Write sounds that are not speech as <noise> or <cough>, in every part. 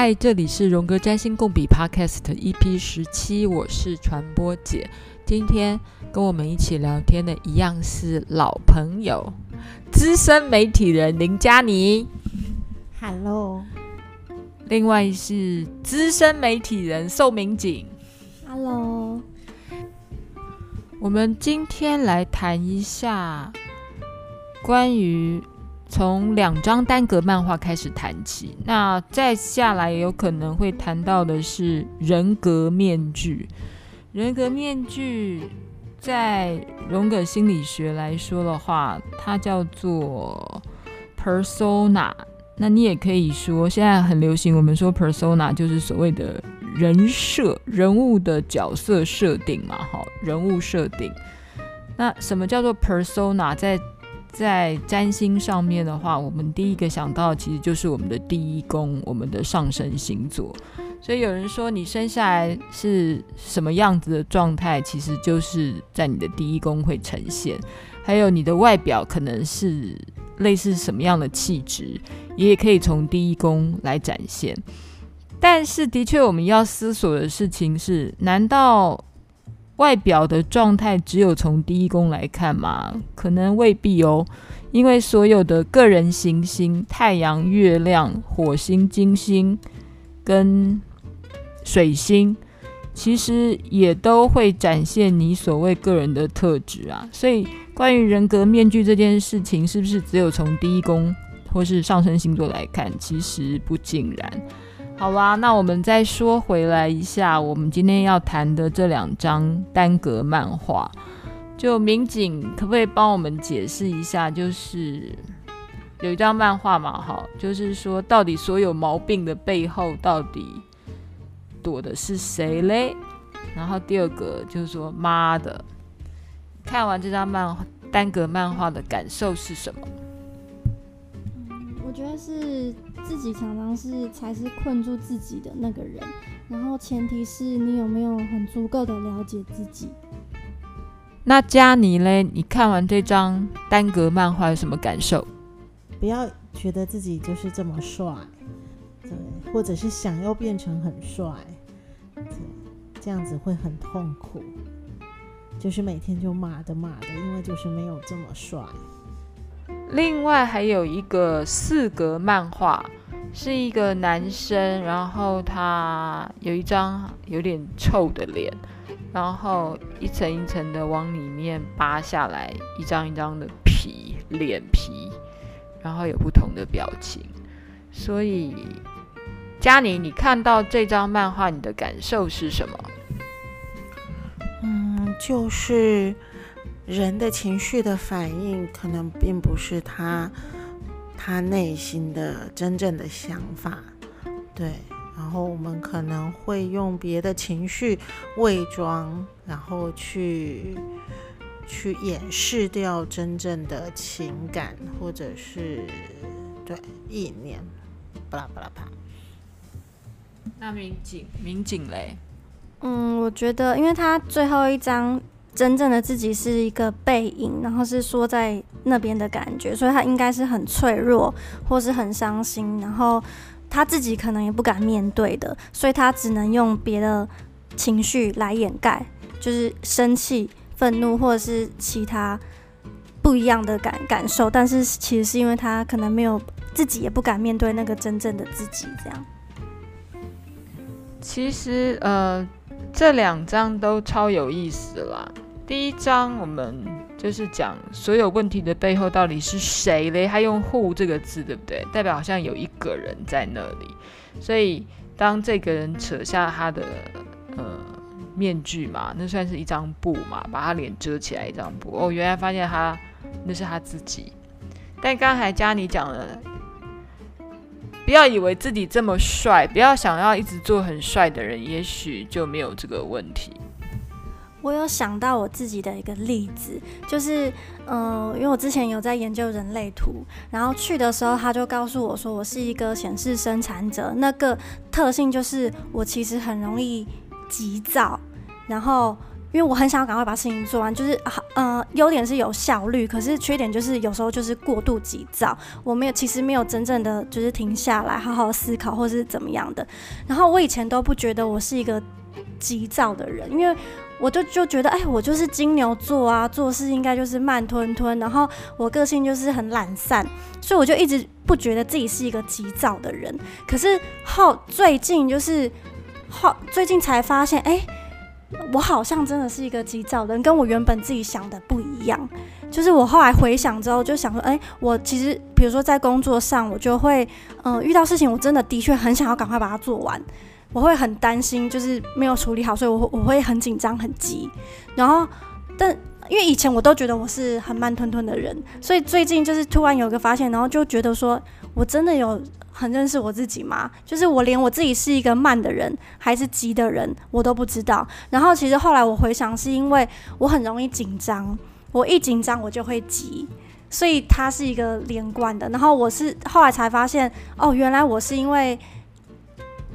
嗨，这里是荣格占星共笔 Podcast EP 十七，我是传播姐。今天跟我们一起聊天的一样是老朋友，资深媒体人林佳妮。Hello。另外是资深媒体人宋明景。Hello。我们今天来谈一下关于。从两张单格漫画开始谈起，那再下来有可能会谈到的是人格面具。人格面具在荣格心理学来说的话，它叫做 persona。那你也可以说，现在很流行，我们说 persona 就是所谓的人设、人物的角色设定嘛，好，人物设定。那什么叫做 persona？在在占星上面的话，我们第一个想到其实就是我们的第一宫，我们的上升星座。所以有人说你生下来是什么样子的状态，其实就是在你的第一宫会呈现。还有你的外表可能是类似什么样的气质，也可以从第一宫来展现。但是的确，我们要思索的事情是：难道？外表的状态只有从第一宫来看吗？可能未必哦，因为所有的个人行星、太阳、月亮、火星、金星跟水星，其实也都会展现你所谓个人的特质啊。所以，关于人格面具这件事情，是不是只有从第一宫或是上升星座来看？其实不尽然。好啦，那我们再说回来一下，我们今天要谈的这两张单格漫画，就民警可不可以帮我们解释一下？就是有一张漫画嘛，哈，就是说到底所有毛病的背后到底躲的是谁嘞？然后第二个就是说，妈的，看完这张漫画单格漫画的感受是什么？嗯，我觉得是。自己常常是才是困住自己的那个人，然后前提是你有没有很足够的了解自己。那嘉妮嘞？你看完这张单格漫画有什么感受？不要觉得自己就是这么帅，对，或者是想要变成很帅，对，这样子会很痛苦，就是每天就骂的骂的，因为就是没有这么帅。另外还有一个四格漫画，是一个男生，然后他有一张有点臭的脸，然后一层一层的往里面扒下来，一张一张的皮脸皮，然后有不同的表情。所以，嘉妮，你看到这张漫画，你的感受是什么？嗯，就是。人的情绪的反应可能并不是他他内心的真正的想法，对。然后我们可能会用别的情绪伪装，然后去去掩饰掉真正的情感，或者是对意念，巴拉巴拉巴。那民警，民警嘞？嗯，我觉得，因为他最后一张。真正的自己是一个背影，然后是缩在那边的感觉，所以他应该是很脆弱，或是很伤心，然后他自己可能也不敢面对的，所以他只能用别的情绪来掩盖，就是生气、愤怒，或者是其他不一样的感感受。但是其实是因为他可能没有自己也不敢面对那个真正的自己，这样。其实呃，这两张都超有意思啦。第一章我们就是讲所有问题的背后到底是谁嘞？他用 “who” 这个字，对不对？代表好像有一个人在那里。所以当这个人扯下他的呃面具嘛，那算是一张布嘛，把他脸遮起来一张布。哦，原来发现他那是他自己。但刚才嘉妮讲了，不要以为自己这么帅，不要想要一直做很帅的人，也许就没有这个问题。我有想到我自己的一个例子，就是，嗯、因为我之前有在研究人类图，然后去的时候他就告诉我说，我是一个显示生产者，那个特性就是我其实很容易急躁，然后因为我很想要赶快把事情做完，就是好，呃，优点是有效率，可是缺点就是有时候就是过度急躁，我没有，其实没有真正的就是停下来好好思考或是怎么样的。然后我以前都不觉得我是一个急躁的人，因为我就就觉得，哎，我就是金牛座啊，做事应该就是慢吞吞，然后我个性就是很懒散，所以我就一直不觉得自己是一个急躁的人。可是后最近就是后最近才发现，哎。我好像真的是一个急躁的人，跟我原本自己想的不一样。就是我后来回想之后，就想说，哎，我其实比如说在工作上，我就会，嗯、遇到事情，我真的的确很想要赶快把它做完。我会很担心，就是没有处理好，所以我我会很紧张、很急。然后，但因为以前我都觉得我是很慢吞吞的人，所以最近就是突然有个发现，然后就觉得说我真的有。很认识我自己吗？就是我连我自己是一个慢的人还是急的人，我都不知道。然后其实后来我回想，是因为我很容易紧张，我一紧张我就会急，所以它是一个连贯的。然后我是后来才发现，哦，原来我是因为，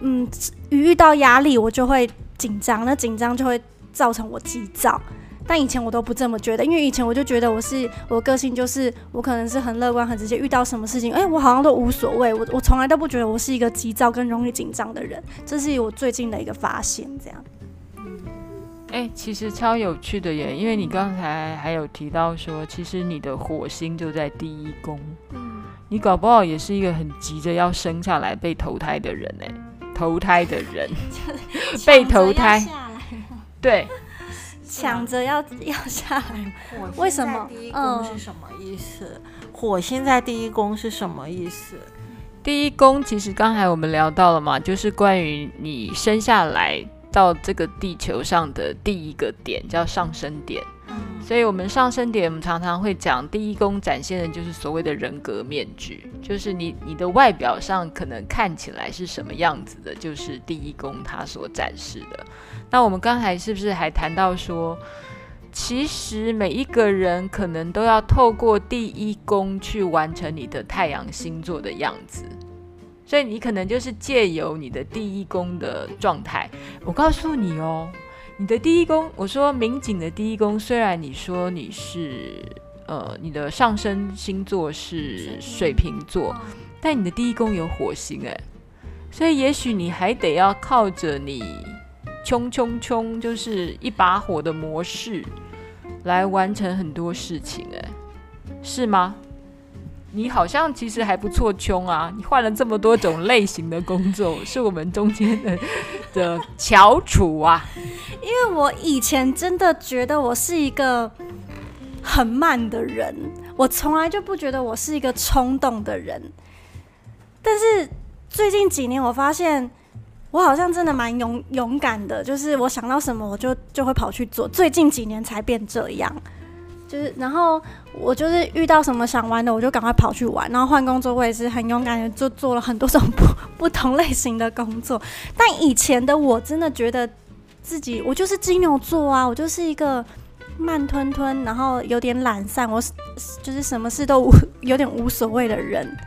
嗯，遇到压力我就会紧张，那紧张就会造成我急躁。但以前我都不这么觉得，因为以前我就觉得我是我个性就是我可能是很乐观很直接，遇到什么事情，哎、欸，我好像都无所谓，我我从来都不觉得我是一个急躁跟容易紧张的人，这是我最近的一个发现，这样。哎、欸，其实超有趣的耶，因为你刚才还有提到说，其实你的火星就在第一宫，嗯，你搞不好也是一个很急着要生下来被投胎的人哎，投胎的人，<laughs> 被投胎，对。抢着要要下来，为什么？第一宫是什么意思？火星在第一宫是什么意思？第一宫其实刚才我们聊到了嘛，就是关于你生下来到这个地球上的第一个点，叫上升点。所以，我们上升点，我们常常会讲第一宫展现的就是所谓的人格面具，就是你你的外表上可能看起来是什么样子的，就是第一宫它所展示的。那我们刚才是不是还谈到说，其实每一个人可能都要透过第一宫去完成你的太阳星座的样子，所以你可能就是借由你的第一宫的状态。我告诉你哦。你的第一宫，我说民警的第一宫，虽然你说你是呃，你的上升星座是水瓶座，但你的第一宫有火星哎，所以也许你还得要靠着你冲冲冲，就是一把火的模式来完成很多事情哎，是吗？你好像其实还不错，穷啊！你换了这么多种类型的工作，是我们中间的的翘楚啊。因为我以前真的觉得我是一个很慢的人，我从来就不觉得我是一个冲动的人。但是最近几年，我发现我好像真的蛮勇勇敢的，就是我想到什么，我就就会跑去做。最近几年才变这样。就是，然后我就是遇到什么想玩的，我就赶快跑去玩。然后换工作，我也是很勇敢的，就做了很多种 <laughs> 不不同类型的工作。但以前的我真的觉得自己，我就是金牛座啊，我就是一个慢吞吞，然后有点懒散，我就是什么事都无有点无所谓的人。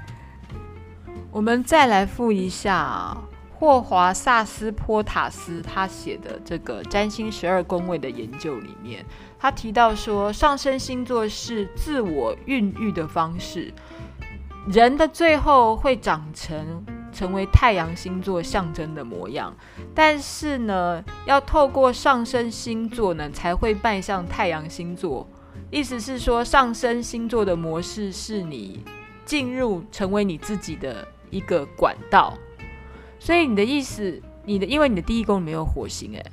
我们再来复一下霍华萨斯波塔斯他写的这个占星十二宫位的研究里面。他提到说，上升星座是自我孕育的方式，人的最后会长成成为太阳星座象征的模样，但是呢，要透过上升星座呢，才会迈向太阳星座。意思是说，上升星座的模式是你进入成为你自己的一个管道。所以你的意思，你的因为你的第一宫没有火星，诶。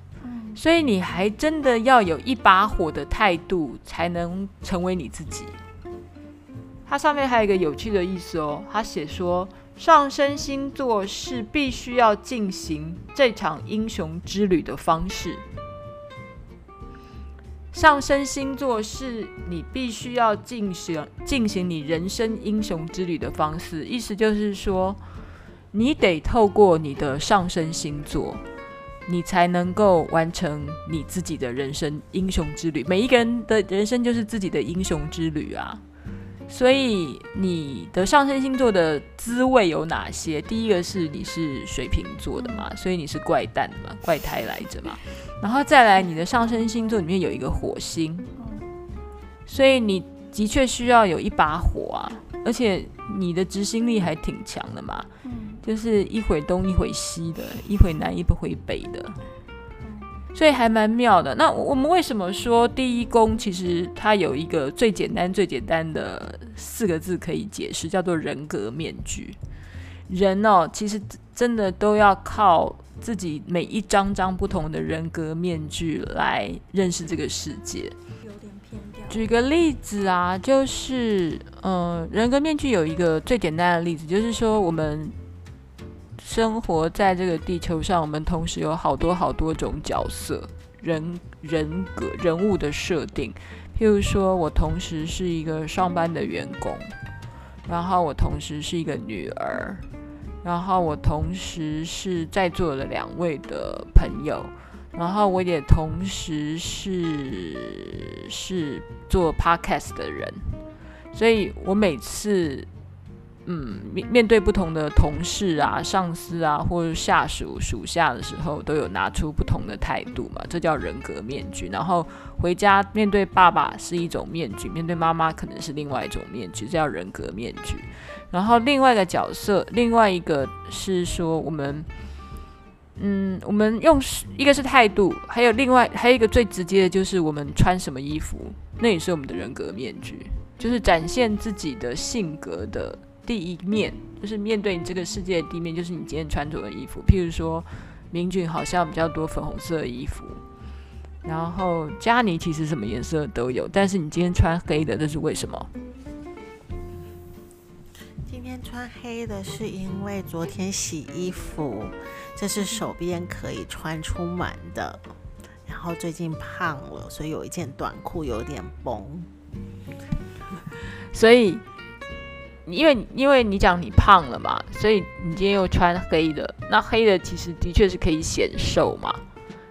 所以你还真的要有一把火的态度，才能成为你自己。它上面还有一个有趣的意思哦，他写说上升星座是必须要进行这场英雄之旅的方式。上升星座是你必须要进行进行你人生英雄之旅的方式，意思就是说，你得透过你的上升星座。你才能够完成你自己的人生英雄之旅。每一个人的人生就是自己的英雄之旅啊！所以你的上升星座的滋味有哪些？第一个是你是水瓶座的嘛，所以你是怪诞的嘛，怪胎来着嘛。然后再来，你的上升星座里面有一个火星，所以你的确需要有一把火啊，而且你的执行力还挺强的嘛，就是一会东一会西的，一会南一会北的。所以还蛮妙的。那我们为什么说第一宫其实它有一个最简单、最简单的四个字可以解释，叫做人格面具。人哦，其实真的都要靠自己每一张张不同的人格面具来认识这个世界。举个例子啊，就是嗯、人格面具有一个最简单的例子，就是说我们。生活在这个地球上，我们同时有好多好多种角色、人人格、人物的设定。譬如说，我同时是一个上班的员工，然后我同时是一个女儿，然后我同时是在座的两位的朋友，然后我也同时是是做 podcast 的人。所以我每次。嗯，面面对不同的同事啊、上司啊，或者下属属下的时候，都有拿出不同的态度嘛，这叫人格面具。然后回家面对爸爸是一种面具，面对妈妈可能是另外一种面具，这叫人格面具。然后另外一个角色，另外一个是说我们，嗯，我们用一个是态度，还有另外还有一个最直接的就是我们穿什么衣服，那也是我们的人格面具，就是展现自己的性格的。第一面就是面对你这个世界的第一面，就是你今天穿着的衣服。譬如说，明俊好像比较多粉红色的衣服，然后佳妮其实什么颜色都有，但是你今天穿黑的，这是为什么？今天穿黑的是因为昨天洗衣服，这是手边可以穿出门的。然后最近胖了，所以有一件短裤有点崩，所以。因为因为你讲你胖了嘛，所以你今天又穿黑的，那黑的其实的确是可以显瘦嘛，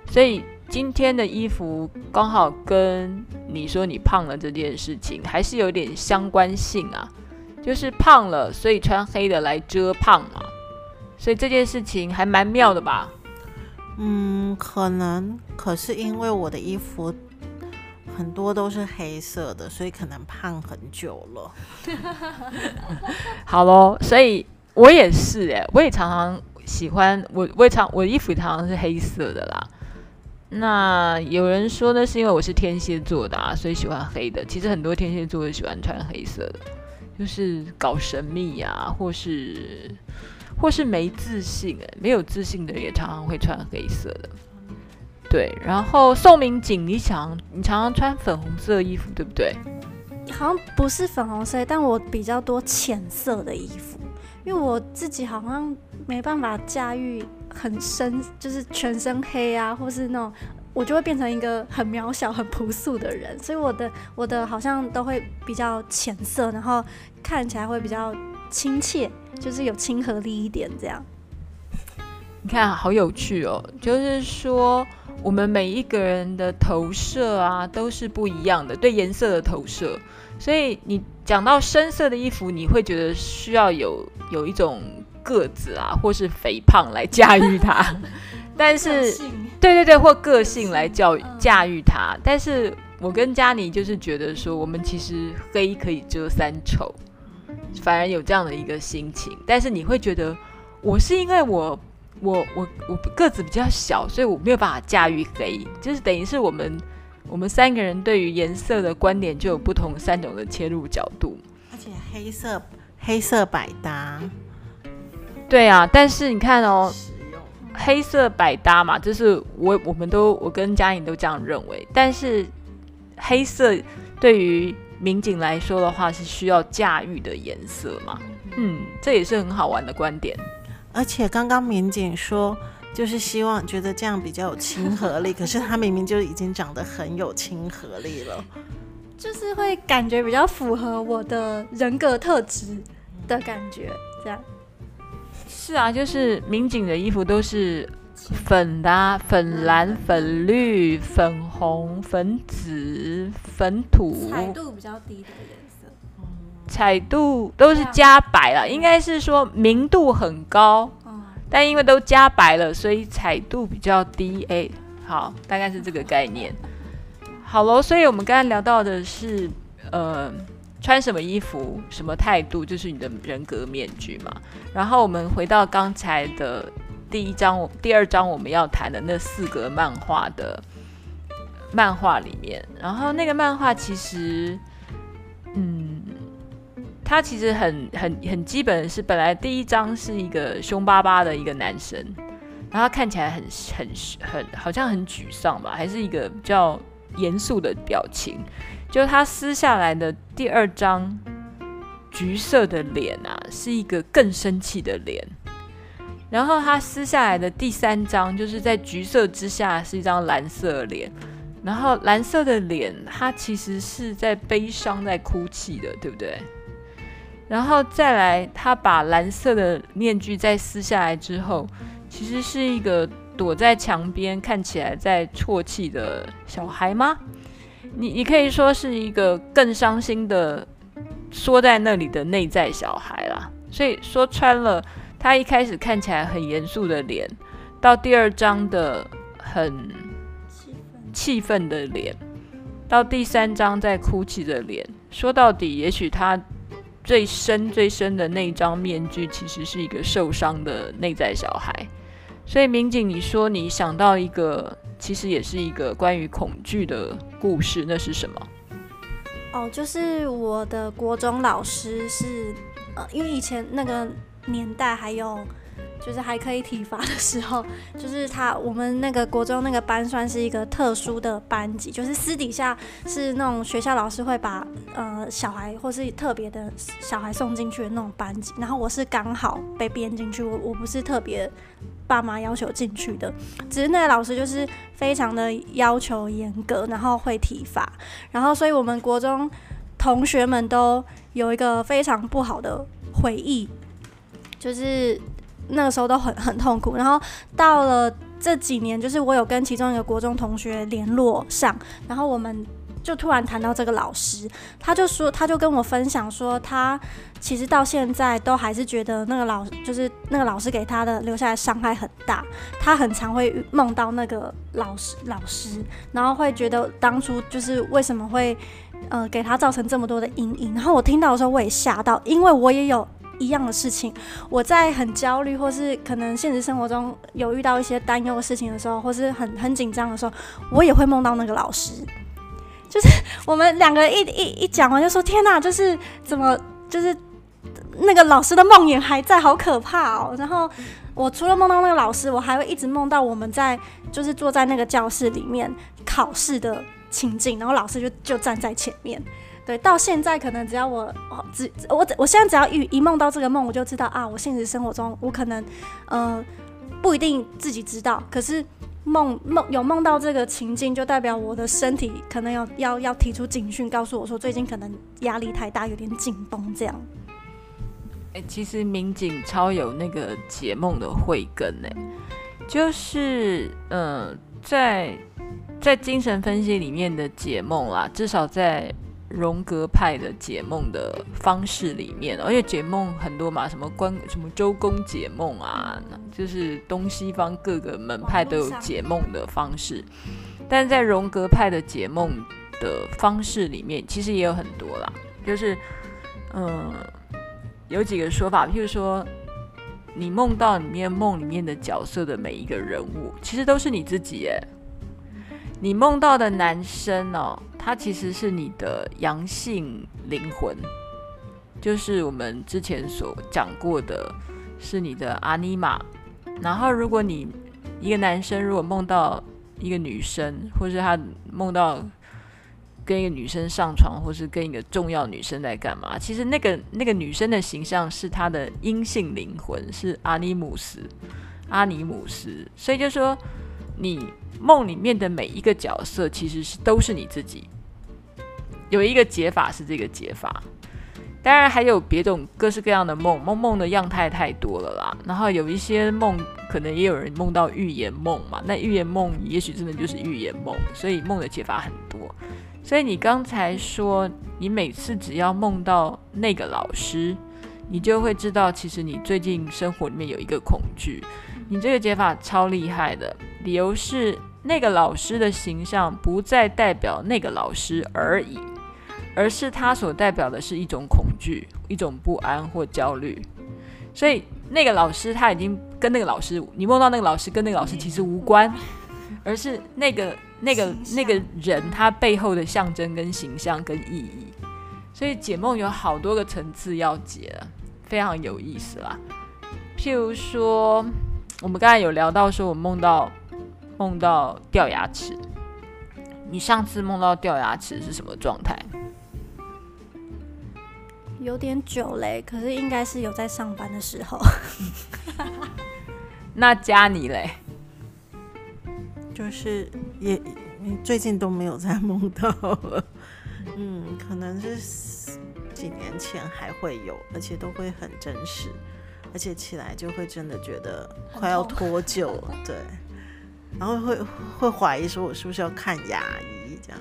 所以今天的衣服刚好跟你说你胖了这件事情还是有点相关性啊，就是胖了，所以穿黑的来遮胖嘛，所以这件事情还蛮妙的吧？嗯，可能，可是因为我的衣服。很多都是黑色的，所以可能胖很久了。<laughs> 好喽，所以我也是哎，我也常常喜欢我，我也常我衣服常常是黑色的啦。那有人说呢，是因为我是天蝎座的啊，所以喜欢黑的。其实很多天蝎座都喜欢穿黑色的，就是搞神秘呀，或是或是没自信哎，没有自信的人也常常会穿黑色的。对，然后宋明景，你想，你常常穿粉红色衣服，对不对？好像不是粉红色，但我比较多浅色的衣服，因为我自己好像没办法驾驭很深，就是全身黑啊，或是那种，我就会变成一个很渺小、很朴素的人，所以我的我的好像都会比较浅色，然后看起来会比较亲切，就是有亲和力一点这样。你看，好有趣哦，就是说。我们每一个人的投射啊，都是不一样的，对颜色的投射。所以你讲到深色的衣服，你会觉得需要有有一种个子啊，或是肥胖来驾驭它。<laughs> 但是，对对对，或个性来教驾驭它。但是我跟佳妮就是觉得说，我们其实黑可以遮三丑，反而有这样的一个心情。但是你会觉得，我是因为我。我我我个子比较小，所以我没有办法驾驭黑，就是等于是我们我们三个人对于颜色的观点就有不同三种的切入角度，而且黑色黑色百搭，对啊，但是你看哦，黑色百搭嘛，就是我我们都我跟嘉颖都这样认为，但是黑色对于民警来说的话是需要驾驭的颜色嘛，嗯，这也是很好玩的观点。而且刚刚民警说，就是希望觉得这样比较有亲和力，可是他明明就已经长得很有亲和力了，就是会感觉比较符合我的人格特质的感觉，这样。是啊，就是民警的衣服都是粉的啊，粉蓝、粉绿、粉红、粉紫、粉土，彩度比较低的颜色。彩度都是加白了，应该是说明度很高，但因为都加白了，所以彩度比较低。哎，好，大概是这个概念。好喽，所以我们刚才聊到的是，呃，穿什么衣服、什么态度，就是你的人格面具嘛。然后我们回到刚才的第一章、第二章我们要谈的那四个漫画的漫画里面，然后那个漫画其实，嗯。他其实很很很基本是，本来第一章是一个凶巴巴的一个男生，然后他看起来很很很好像很沮丧吧，还是一个比较严肃的表情。就他撕下来的第二张橘色的脸啊，是一个更生气的脸。然后他撕下来的第三张，就是在橘色之下是一张蓝色脸，然后蓝色的脸，他其实是在悲伤、在哭泣的，对不对？然后再来，他把蓝色的面具再撕下来之后，其实是一个躲在墙边，看起来在啜泣的小孩吗？你你可以说是一个更伤心的缩在那里的内在小孩啦。所以说穿了，他一开始看起来很严肃的脸，到第二章的很气愤的脸，到第三章在哭泣的脸，说到底，也许他。最深最深的那张面具，其实是一个受伤的内在小孩。所以民警，你说你想到一个，其实也是一个关于恐惧的故事，那是什么？哦，就是我的国中老师是，因为以前那个年代还有。就是还可以体罚的时候，就是他我们那个国中那个班算是一个特殊的班级，就是私底下是那种学校老师会把呃小孩或是特别的小孩送进去的那种班级，然后我是刚好被编进去，我我不是特别爸妈要求进去的，只是那个老师就是非常的要求严格，然后会体罚，然后所以我们国中同学们都有一个非常不好的回忆，就是。那个时候都很很痛苦，然后到了这几年，就是我有跟其中一个国中同学联络上，然后我们就突然谈到这个老师，他就说，他就跟我分享说，他其实到现在都还是觉得那个老，就是那个老师给他的留下来伤害很大，他很常会梦到那个老师老师，然后会觉得当初就是为什么会呃给他造成这么多的阴影，然后我听到的时候我也吓到，因为我也有。一样的事情，我在很焦虑，或是可能现实生活中有遇到一些担忧的事情的时候，或是很很紧张的时候，我也会梦到那个老师。就是我们两个一一一讲完，就说天哪，就是怎么就是那个老师的梦魇还在，好可怕哦。然后我除了梦到那个老师，我还会一直梦到我们在就是坐在那个教室里面考试的情景，然后老师就就站在前面。对，到现在可能只要我只我我现在只要一一梦到这个梦，我就知道啊，我现实生活中我可能嗯、不一定自己知道，可是梦梦有梦到这个情境，就代表我的身体可能要要要提出警讯，告诉我说最近可能压力太大，有点紧绷这样。哎、其实民警超有那个解梦的慧根呢，就是嗯、在在精神分析里面的解梦啦，至少在。荣格派的解梦的方式里面，而且解梦很多嘛，什么关什么周公解梦啊，就是东西方各个门派都有解梦的方式。但在荣格派的解梦的方式里面，其实也有很多啦，就是嗯，有几个说法，譬如说，你梦到里面梦里面的角色的每一个人物，其实都是你自己耶。你梦到的男生哦。他其实是你的阳性灵魂，就是我们之前所讲过的，是你的阿尼玛。然后，如果你一个男生如果梦到一个女生，或是他梦到跟一个女生上床，或是跟一个重要女生在干嘛，其实那个那个女生的形象是他的阴性灵魂，是阿尼姆斯，阿尼姆斯。所以就说你。梦里面的每一个角色其实是都是你自己。有一个解法是这个解法，当然还有别种各式各样的梦，梦梦的样态太多了啦。然后有一些梦可能也有人梦到预言梦嘛，那预言梦也许真的就是预言梦，所以梦的解法很多。所以你刚才说，你每次只要梦到那个老师，你就会知道，其实你最近生活里面有一个恐惧。你这个解法超厉害的，理由是那个老师的形象不再代表那个老师而已，而是他所代表的是一种恐惧、一种不安或焦虑。所以那个老师他已经跟那个老师，你梦到那个老师跟那个老师其实无关，而是那个。那个那个人他背后的象征跟形象跟意义，所以解梦有好多个层次要解，非常有意思啦。譬如说，我们刚才有聊到说，我梦到梦到掉牙齿。你上次梦到掉牙齿是什么状态？有点久嘞，可是应该是有在上班的时候。<laughs> 那加你嘞？就是也，你最近都没有再梦到了，<laughs> 嗯，可能是几年前还会有，而且都会很真实，而且起来就会真的觉得快要脱臼了，<laughs> 对，然后会会怀疑说我是不是要看牙医这样。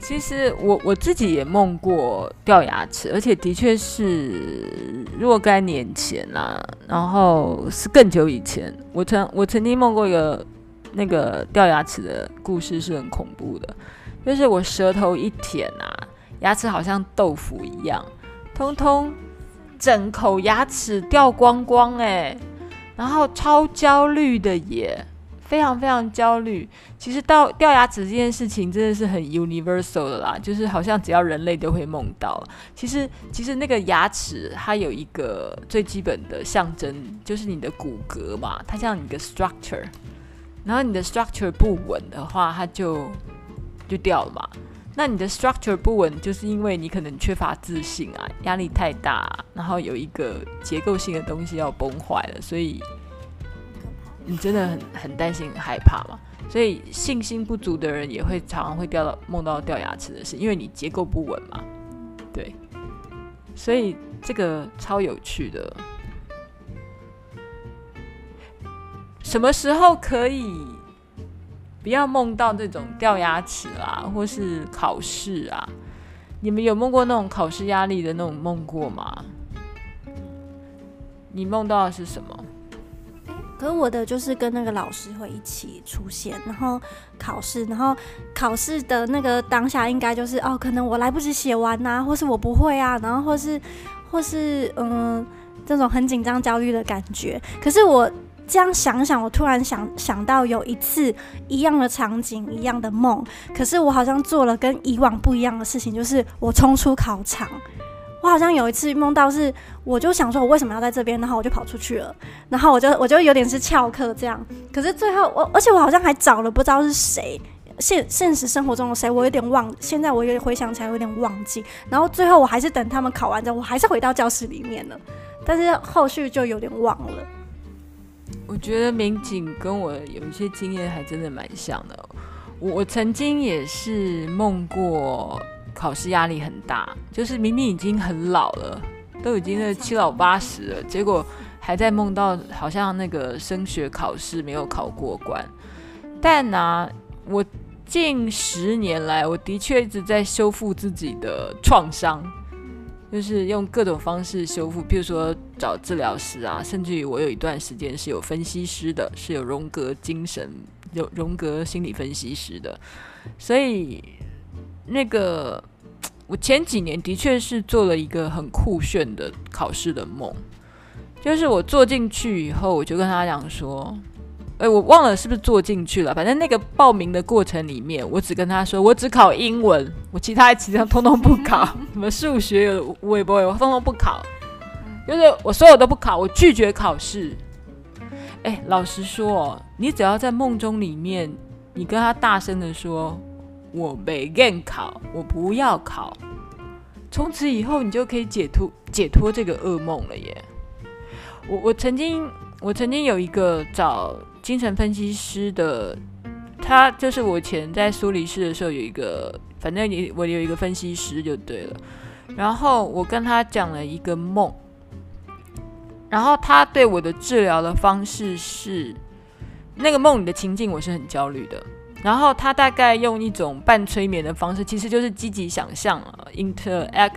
其实我我自己也梦过掉牙齿，而且的确是若干年前啦，然后是更久以前，我曾我曾经梦过一个那个掉牙齿的故事，是很恐怖的，就是我舌头一舔啊，牙齿好像豆腐一样，通通整口牙齿掉光光哎，然后超焦虑的耶。非常非常焦虑。其实到掉牙齿这件事情真的是很 universal 的啦，就是好像只要人类都会梦到。其实其实那个牙齿它有一个最基本的象征，就是你的骨骼嘛，它像你的 structure。然后你的 structure 不稳的话，它就就掉了嘛。那你的 structure 不稳，就是因为你可能缺乏自信啊，压力太大，然后有一个结构性的东西要崩坏了，所以。你真的很很担心、很害怕嘛？所以信心不足的人也会常常会掉到梦到掉牙齿的事，因为你结构不稳嘛。对，所以这个超有趣的。什么时候可以不要梦到这种掉牙齿啊，或是考试啊？你们有梦过那种考试压力的那种梦过吗？你梦到的是什么？可是我的就是跟那个老师会一起出现，然后考试，然后考试的那个当下应该就是哦，可能我来不及写完呐、或是我不会啊，然后或是或是嗯，这种很紧张焦虑的感觉。可是我这样想想，我突然想想到有一次一样的场景，一样的梦，可是我好像做了跟以往不一样的事情，就是我冲出考场。我好像有一次梦到是，我就想说，我为什么要在这边？然后我就跑出去了，然后我就我就有点是翘课这样。可是最后我，而且我好像还找了不知道是谁，现现实生活中的谁，我有点忘。现在我有点回想起来有点忘记。然后最后我还是等他们考完之后，我还是回到教室里面了。但是后续就有点忘了。我觉得民警跟我有一些经验还真的蛮像的。我曾经也是梦过。考试压力很大，就是明明已经很老了，都已经是七老八十了，结果还在梦到好像那个升学考试没有考过关。但呢、我近十年来，我的确一直在修复自己的创伤，就是用各种方式修复，譬如说找治疗师啊，甚至于我有一段时间是有分析师的，是有荣格精神、有荣格心理分析师的，所以。那个，我前几年的确是做了一个很酷炫的考试的梦，就是我坐进去以后，我就跟他讲说，哎，我忘了是不是坐进去了，反正那个报名的过程里面，我只跟他说，我只考英文，我其他其他通通不考，<laughs> 什么数学我也不会，我通通不考，<laughs> 就是我所有都不考，我拒绝考试。哎，老实说，你只要在梦中里面，你跟他大声的说。我没愿考，我不要考。从此以后，你就可以解脱解脱这个噩梦了耶。我我曾经我曾经有一个找精神分析师的，他就是我以前在苏黎世的时候有一个，反正你我有一个分析师就对了。然后我跟他讲了一个梦，然后他对我的治疗的方式是，那个梦里的情境我是很焦虑的。然后他大概用一种半催眠的方式，其实就是积极想象，interact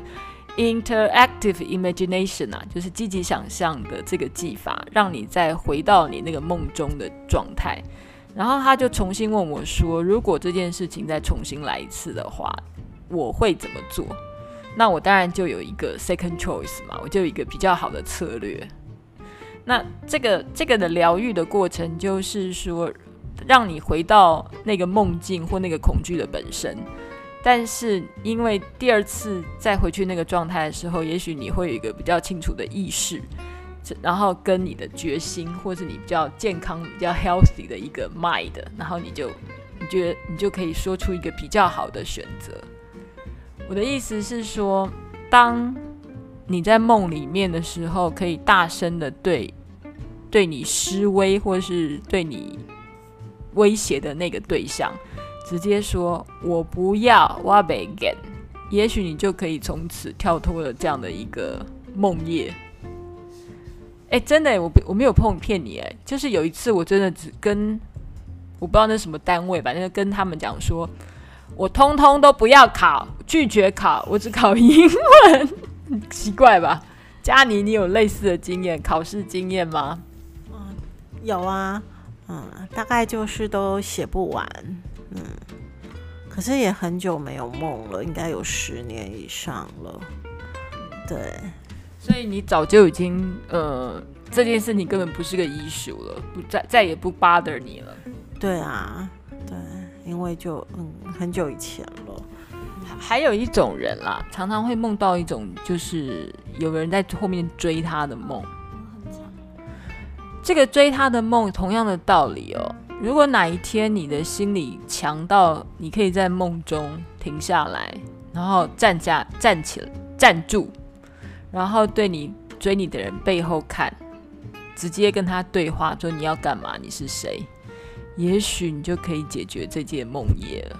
interactive imagination 啊，就是积极想象的这个技法，让你再回到你那个梦中的状态。然后他就重新问我说：“如果这件事情再重新来一次的话，我会怎么做？”那我当然就有一个 second choice 嘛，我就有一个比较好的策略。那这个这个的疗愈的过程，就是说，让你回到那个梦境或那个恐惧的本身。但是因为第二次再回去那个状态的时候，也许你会有一个比较清楚的意识，然后跟你的决心，或是你比较健康、比较 healthy 的一个 mind，然后你就你觉得你就可以说出一个比较好的选择。我的意思是说，当你在梦里面的时候，可以大声的对对你施威，或是对你威胁的那个对象，直接说“我不要”，我不 get，也许你就可以从此跳脱了这样的一个梦魇。哎，真的，我我没有碰骗你，哎，就是有一次我真的只跟我不知道那什么单位吧，那个跟他们讲说，我通通都不要考，拒绝考，我只考英文。<laughs> 奇怪吧？佳妮，你有类似的经验，考试经验吗？嗯，有啊，嗯，大概就是都写不完，嗯，可是也很久没有梦了，应该有十年以上了，对，所以你早就已经，呃，这件事你根本不是个 issue 了，不再再也不 bother 你了，对啊，对，因为就嗯很久以前了。还有一种人啦，常常会梦到一种，就是有人在后面追他的梦。这个追他的梦，同样的道理哦。如果哪一天你的心理强到你可以在梦中停下来，然后站下站起来站住，然后对你追你的人背后看，直接跟他对话，说你要干嘛？你是谁？也许你就可以解决这件梦魇了。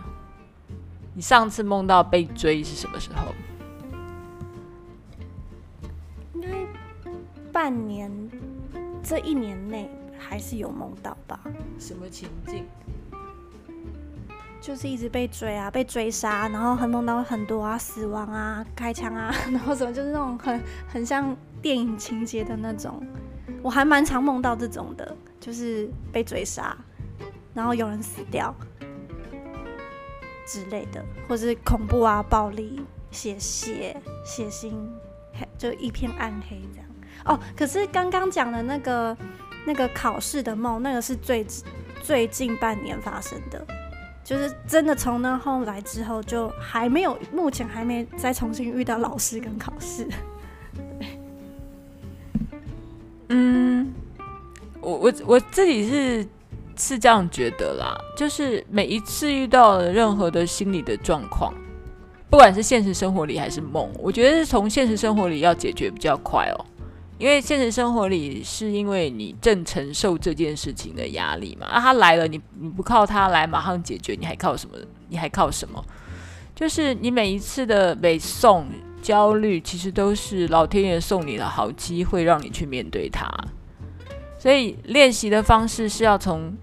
你上次梦到被追是什么时候？应该半年，这一年内还是有梦到吧？什么情境？就是一直被追啊，被追杀，然后还梦到很多啊，死亡啊，开枪啊，<laughs> 然后什么就是那种很很像电影情节的那种。我还蛮常梦到这种的，就是被追杀，然后有人死掉。之类的，或是恐怖啊、暴力、血血、血腥，就一片暗黑这样。哦，可是刚刚讲的那个那个考试的梦，那个是最最近半年发生的，就是真的从那后来之后，就还没有，目前还没再重新遇到老师跟考试。<laughs> 嗯，我我我自己是。是这样觉得啦，就是每一次遇到任何的心理的状况，不管是现实生活里还是梦，我觉得是从现实生活里要解决比较快哦，因为现实生活里是因为你正承受这件事情的压力嘛，啊，他来了，你你不靠他来马上解决，你还靠什么？你还靠什么？就是你每一次的背诵焦虑，其实都是老天爷送你的好机会，让你去面对它。所以练习的方式是要从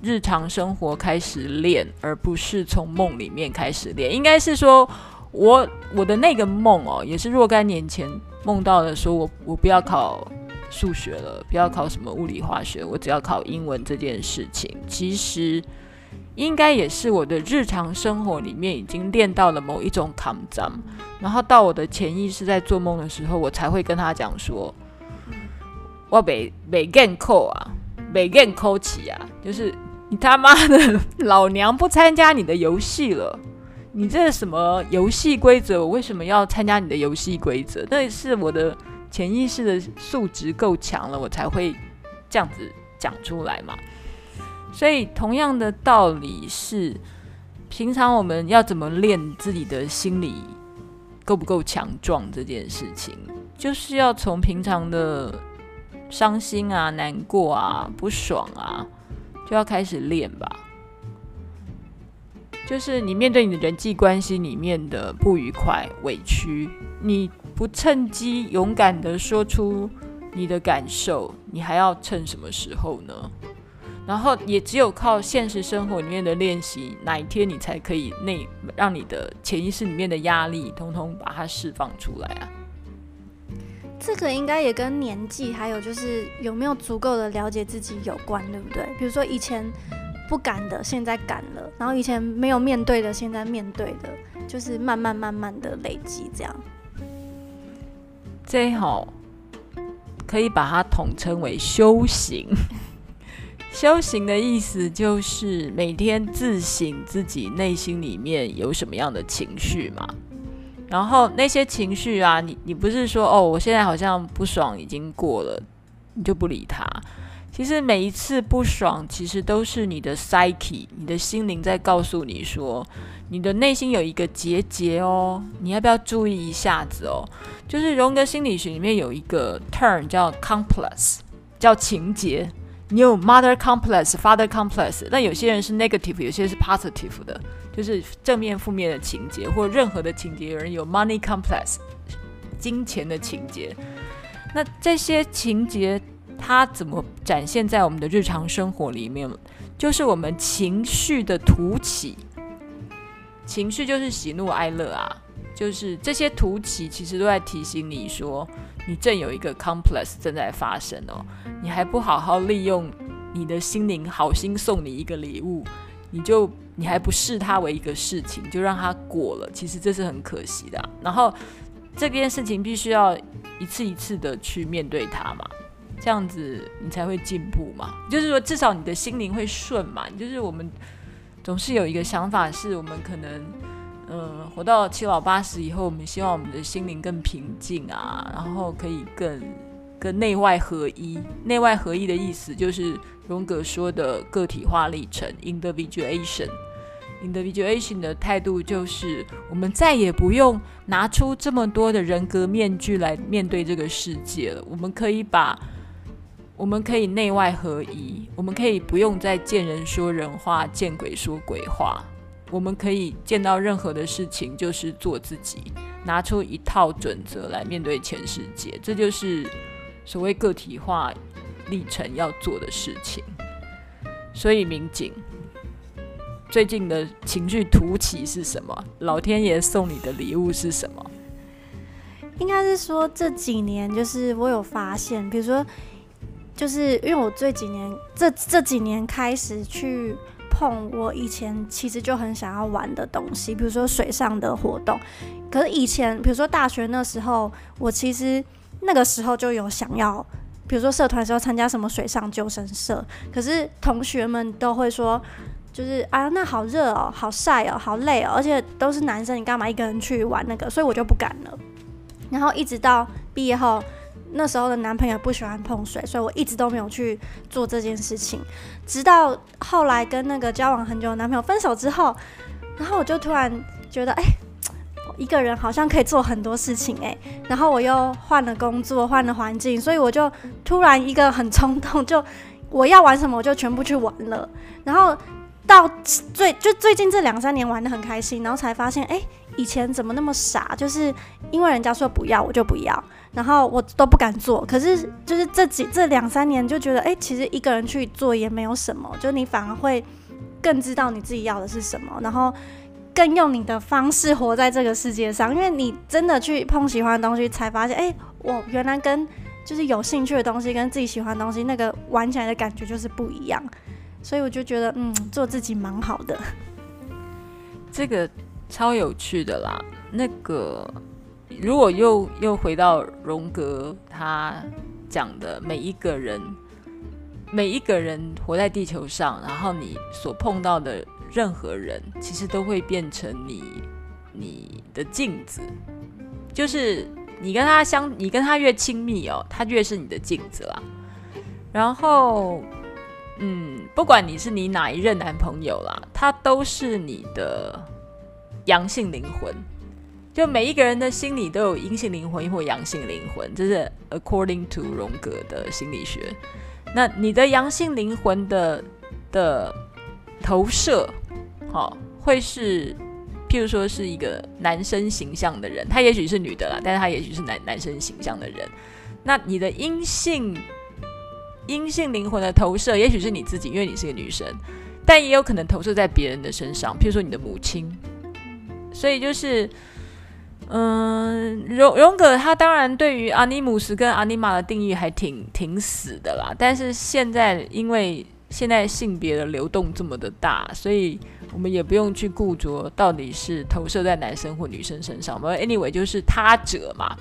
日常生活开始练，而不是从梦里面开始练。应该是说，我我的那个梦哦，也是若干年前梦到的，说我我不要考数学了，不要考什么物理化学，我只要考英文这件事情。其实应该也是我的日常生活里面已经练到了某一种抗战，然后到我的潜意识在做梦的时候，我才会跟他讲说。我没没跟扣啊，没跟扣起啊，就是你他妈的老娘不参加你的游戏了。你这什么游戏规则？我为什么要参加你的游戏规则？那是我的潜意识的素质够强了，我才会这样子讲出来嘛。所以同样的道理是，平常我们要怎么练自己的心理够不够强壮这件事情，就是要从平常的。伤心啊，难过啊，不爽啊，就要开始练吧。就是你面对你的人际关系里面的不愉快、委屈，你不趁机勇敢地说出你的感受，你还要趁什么时候呢？然后也只有靠现实生活里面的练习，哪一天你才可以内让你的潜意识里面的压力，通通把它释放出来啊？这个应该也跟年纪，还有就是有没有足够的了解自己有关，对不对？比如说以前不敢的，现在敢了；然后以前没有面对的，现在面对的，就是慢慢慢慢的累积这样。最好可以把它统称为修行。<laughs> 修行的意思就是每天自省自己内心里面有什么样的情绪嘛，然后那些情绪啊，你你不是说哦，我现在好像不爽已经过了，你就不理他。其实每一次不爽，其实都是你的 psyche，你的心灵在告诉你说，你的内心有一个结节哦，你要不要注意一下子哦？就是荣格心理学里面有一个 term 叫 complex，叫情结。你有 mother complex、father complex，但有些人是 negative，有些是 positive 的，就是正面、负面的情节，或任何的情节。有人有 money complex，金钱的情节。那这些情节它怎么展现在我们的日常生活里面？就是我们情绪的突起，情绪就是喜怒哀乐啊，就是这些突起其实都在提醒你说。你正有一个 complex 正在发生哦，你还不好好利用你的心灵，好心送你一个礼物，你就你还不视它为一个事情，就让它过了，其实这是很可惜的。然后这件事情必须要一次一次的去面对它嘛，这样子你才会进步嘛。就是说，至少你的心灵会顺嘛。就是我们总是有一个想法，是我们可能。嗯，活到七老八十以后，我们希望我们的心灵更平静啊，然后可以更跟内外合一。内外合一的意思就是荣格说的个体化历程 （individuation）。individuation 的态度就是，我们再也不用拿出这么多的人格面具来面对这个世界了。我们可以把，我们可以内外合一，我们可以不用再见人说人话，见鬼说鬼话。我们可以见到任何的事情，就是做自己，拿出一套准则来面对全世界，这就是所谓个体化历程要做的事情。所以，民警最近的情绪突起是什么？老天爷送你的礼物是什么？应该是说这几年，就是我有发现，比如说，就是因为我这几年这这几年开始去。碰我以前其实就很想要玩的东西，比如说水上的活动。可是以前，比如说大学那时候，我其实那个时候就有想要，比如说社团时候参加什么水上救生社。可是同学们都会说，就是啊，那好热哦，好晒哦，好累哦，而且都是男生，你干嘛一个人去玩那个？所以我就不敢了。然后一直到毕业后。那时候的男朋友不喜欢碰水，所以我一直都没有去做这件事情。直到后来跟那个交往很久的男朋友分手之后，然后我就突然觉得，哎，一个人好像可以做很多事情，哎。然后我又换了工作，换了环境，所以我就突然一个很冲动，就我要玩什么我就全部去玩了。然后到最就最近这两三年玩得很开心，然后才发现，哎，以前怎么那么傻？就是因为人家说不要，我就不要。然后我都不敢做，可是就是这几这两三年就觉得，哎，其实一个人去做也没有什么，就你反而会更知道你自己要的是什么，然后更用你的方式活在这个世界上，因为你真的去碰喜欢的东西，才发现，哎，我原来跟就是有兴趣的东西跟自己喜欢的东西那个玩起来的感觉就是不一样，所以我就觉得，嗯，做自己蛮好的。<laughs> 这个超有趣的啦，那个。如果又又回到荣格他讲的，每一个人，每一个人活在地球上，然后你所碰到的任何人，其实都会变成你你的镜子，就是你跟他相，你跟他越亲密哦，他越是你的镜子啦。然后，嗯，不管你是你哪一任男朋友啦，他都是你的阳性灵魂。就每一个人的心里都有阴性灵魂或阳性灵魂，这是 according to 荣格的心理学。那你的阳性灵魂的的投射，好、哦，会是譬如说是一个男生形象的人，他也许是女的啦，但是他也许是男男生形象的人。那你的阴性阴性灵魂的投射，也许是你自己，因为你是个女生，但也有可能投射在别人的身上，譬如说你的母亲。所以就是，嗯，荣荣格他当然对于阿尼姆斯跟阿尼玛的定义还挺挺死的啦。但是现在因为现在性别的流动这么的大，所以我们也不用去顾着到底是投射在男生或女生身上。我们 anyway 就是他者嘛，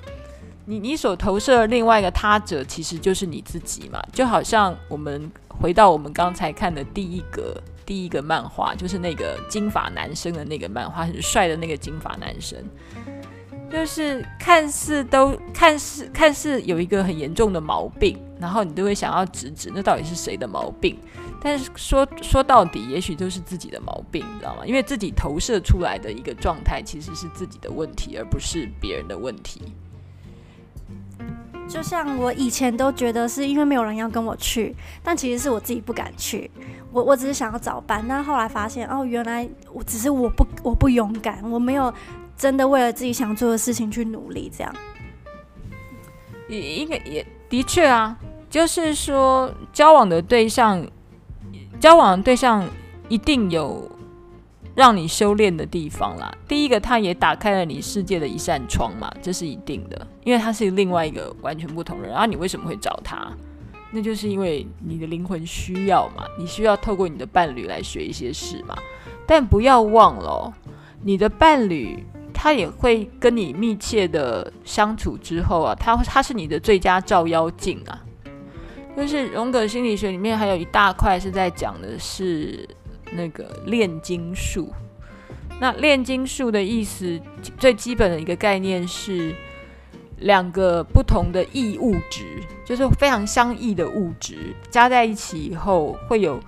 你你所投射的另外一个他者其实就是你自己嘛。就好像我们回到我们刚才看的第一个。第一个漫画就是那个金发男生的那个漫画，很帅的那个金发男生，就是看似都看似看似有一个很严重的毛病，然后你都会想要直指那到底是谁的毛病，但是说说到底，也许都是自己的毛病，你知道吗？因为自己投射出来的一个状态其实是自己的问题，而不是别人的问题。就像我以前都觉得是因为没有人要跟我去，但其实是我自己不敢去。我我只是想要找伴，但后来发现哦，原来我只是我不我不勇敢，我没有真的为了自己想做的事情去努力。这样也应该也的确啊，就是说交往的对象，交往的对象一定有。让你修炼的地方啦。第一个，他也打开了你世界的一扇窗嘛，这是一定的，因为他是另外一个完全不同的人。然后你为什么会找他？那就是因为你的灵魂需要嘛，你需要透过你的伴侣来学一些事嘛。但不要忘了，你的伴侣他也会跟你密切的相处之后啊，他他是你的最佳照妖镜啊。就是荣格心理学里面还有一大块是在讲的是。那个炼金术，那炼金术的意思最基本的一个概念是两个不同的异物质，就是非常相异的物质加在一起以后，会有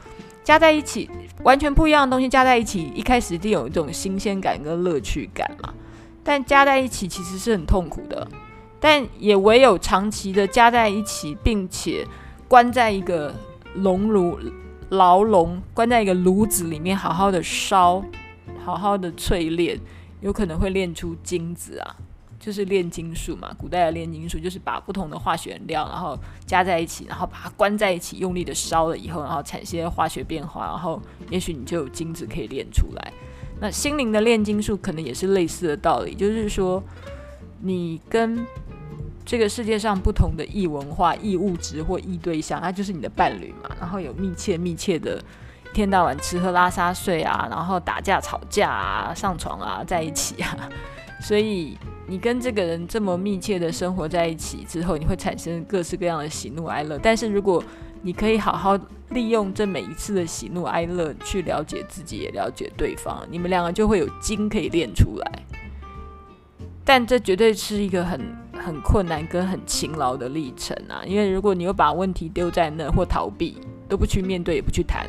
加在一起完全不一样的东西加在一起，一开始一定有一种新鲜感跟乐趣感嘛。但加在一起其实是很痛苦的，但也唯有长期的加在一起，并且关在一个熔炉。牢笼关在一个炉子里面，好好的烧，好好的淬炼，有可能会炼出金子啊，就是炼金术嘛。古代的炼金术就是把不同的化学原料，然后加在一起，然后把它关在一起，用力的烧了以后，然后产生化学变化，然后也许你就有金子可以炼出来。那心灵的炼金术可能也是类似的道理，就是说你跟。这个世界上不同的异文化、异物质或异对象，它就是你的伴侣嘛。然后有密切、密切的，一天到晚吃喝拉撒睡啊，然后打架吵架啊，上床啊，在一起啊。<laughs> 所以你跟这个人这么密切的生活在一起之后，你会产生各式各样的喜怒哀乐。但是如果你可以好好利用这每一次的喜怒哀乐去了解自己，也了解对方，你们两个就会有精可以练出来。但这绝对是一个很很困难跟很勤劳的历程啊！因为如果你又把问题丢在那或逃避，都不去面对，也不去谈，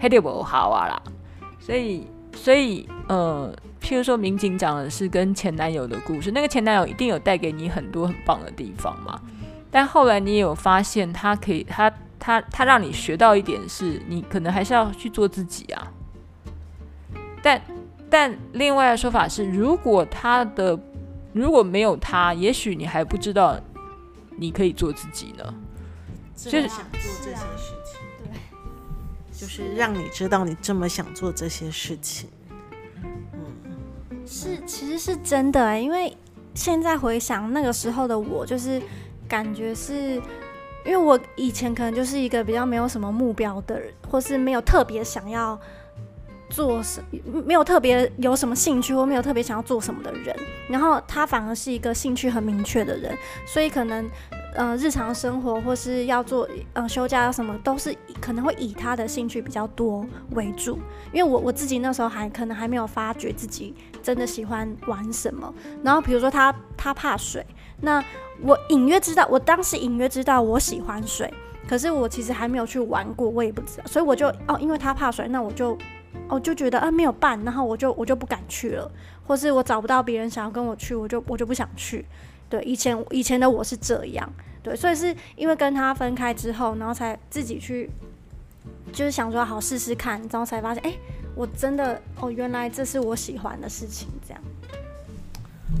黑掉不好啊啦！所以，所以，呃，譬如说，民警讲的是跟前男友的故事，那个前男友一定有带给你很多很棒的地方嘛。但后来你也有发现，他可以，他他他让你学到一点是，你可能还是要去做自己啊。但但另外的说法是，如果他的如果没有他，也许你还不知道你可以做自己呢。就是想做这些事情，对，就是让你知道你这么想做这些事情。嗯，是，其实是真的欸，因为现在回想那个时候的我，就是感觉是因为我以前可能就是一个比较没有什么目标的人，或是没有特别想要。做什没有特别有什么兴趣或没有特别想要做什么的人，然后他反而是一个兴趣很明确的人，所以可能呃日常生活或是要做呃休假什么都是可能会以他的兴趣比较多为主，因为我我自己那时候还可能还没有发觉自己真的喜欢玩什么，然后比如说他他怕水，那我隐约知道，我当时隐约知道我喜欢水，可是我其实还没有去玩过，我也不知道，所以我就哦因为他怕水，那我就。我就觉得啊没有伴，然后我就我就不敢去了，或是我找不到别人想要跟我去，我就我就不想去。对，以前以前的我是这样，对，所以是因为跟他分开之后，然后才自己去，就是想说好试试看，然后才发现，哎，我真的哦，原来这是我喜欢的事情，这样。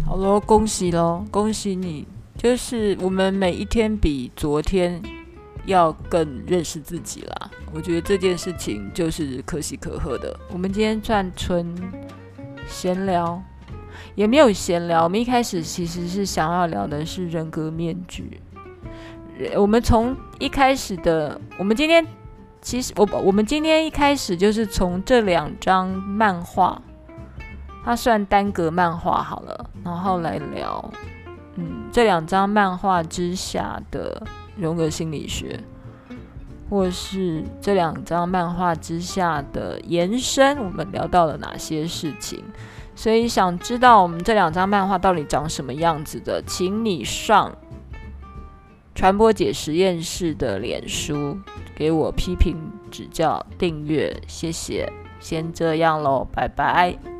好喽，恭喜喽，恭喜你！就是我们每一天比昨天要更认识自己啦。我觉得这件事情就是可喜可贺的。我们今天算纯闲聊，也没有闲聊。我们一开始其实是想要聊的是人格面具。我们从一开始的，我们今天其实我我们今天一开始就是从这两张漫画，它算单格漫画好了，然后来聊，嗯，这两张漫画之下的荣格心理学，或是这两张漫画之下的延伸，我们聊到了哪些事情？所以想知道我们这两张漫画到底长什么样子的，请你上。传播姐实验室的脸书，给我批评指教订阅，谢谢，先这样喽，拜拜。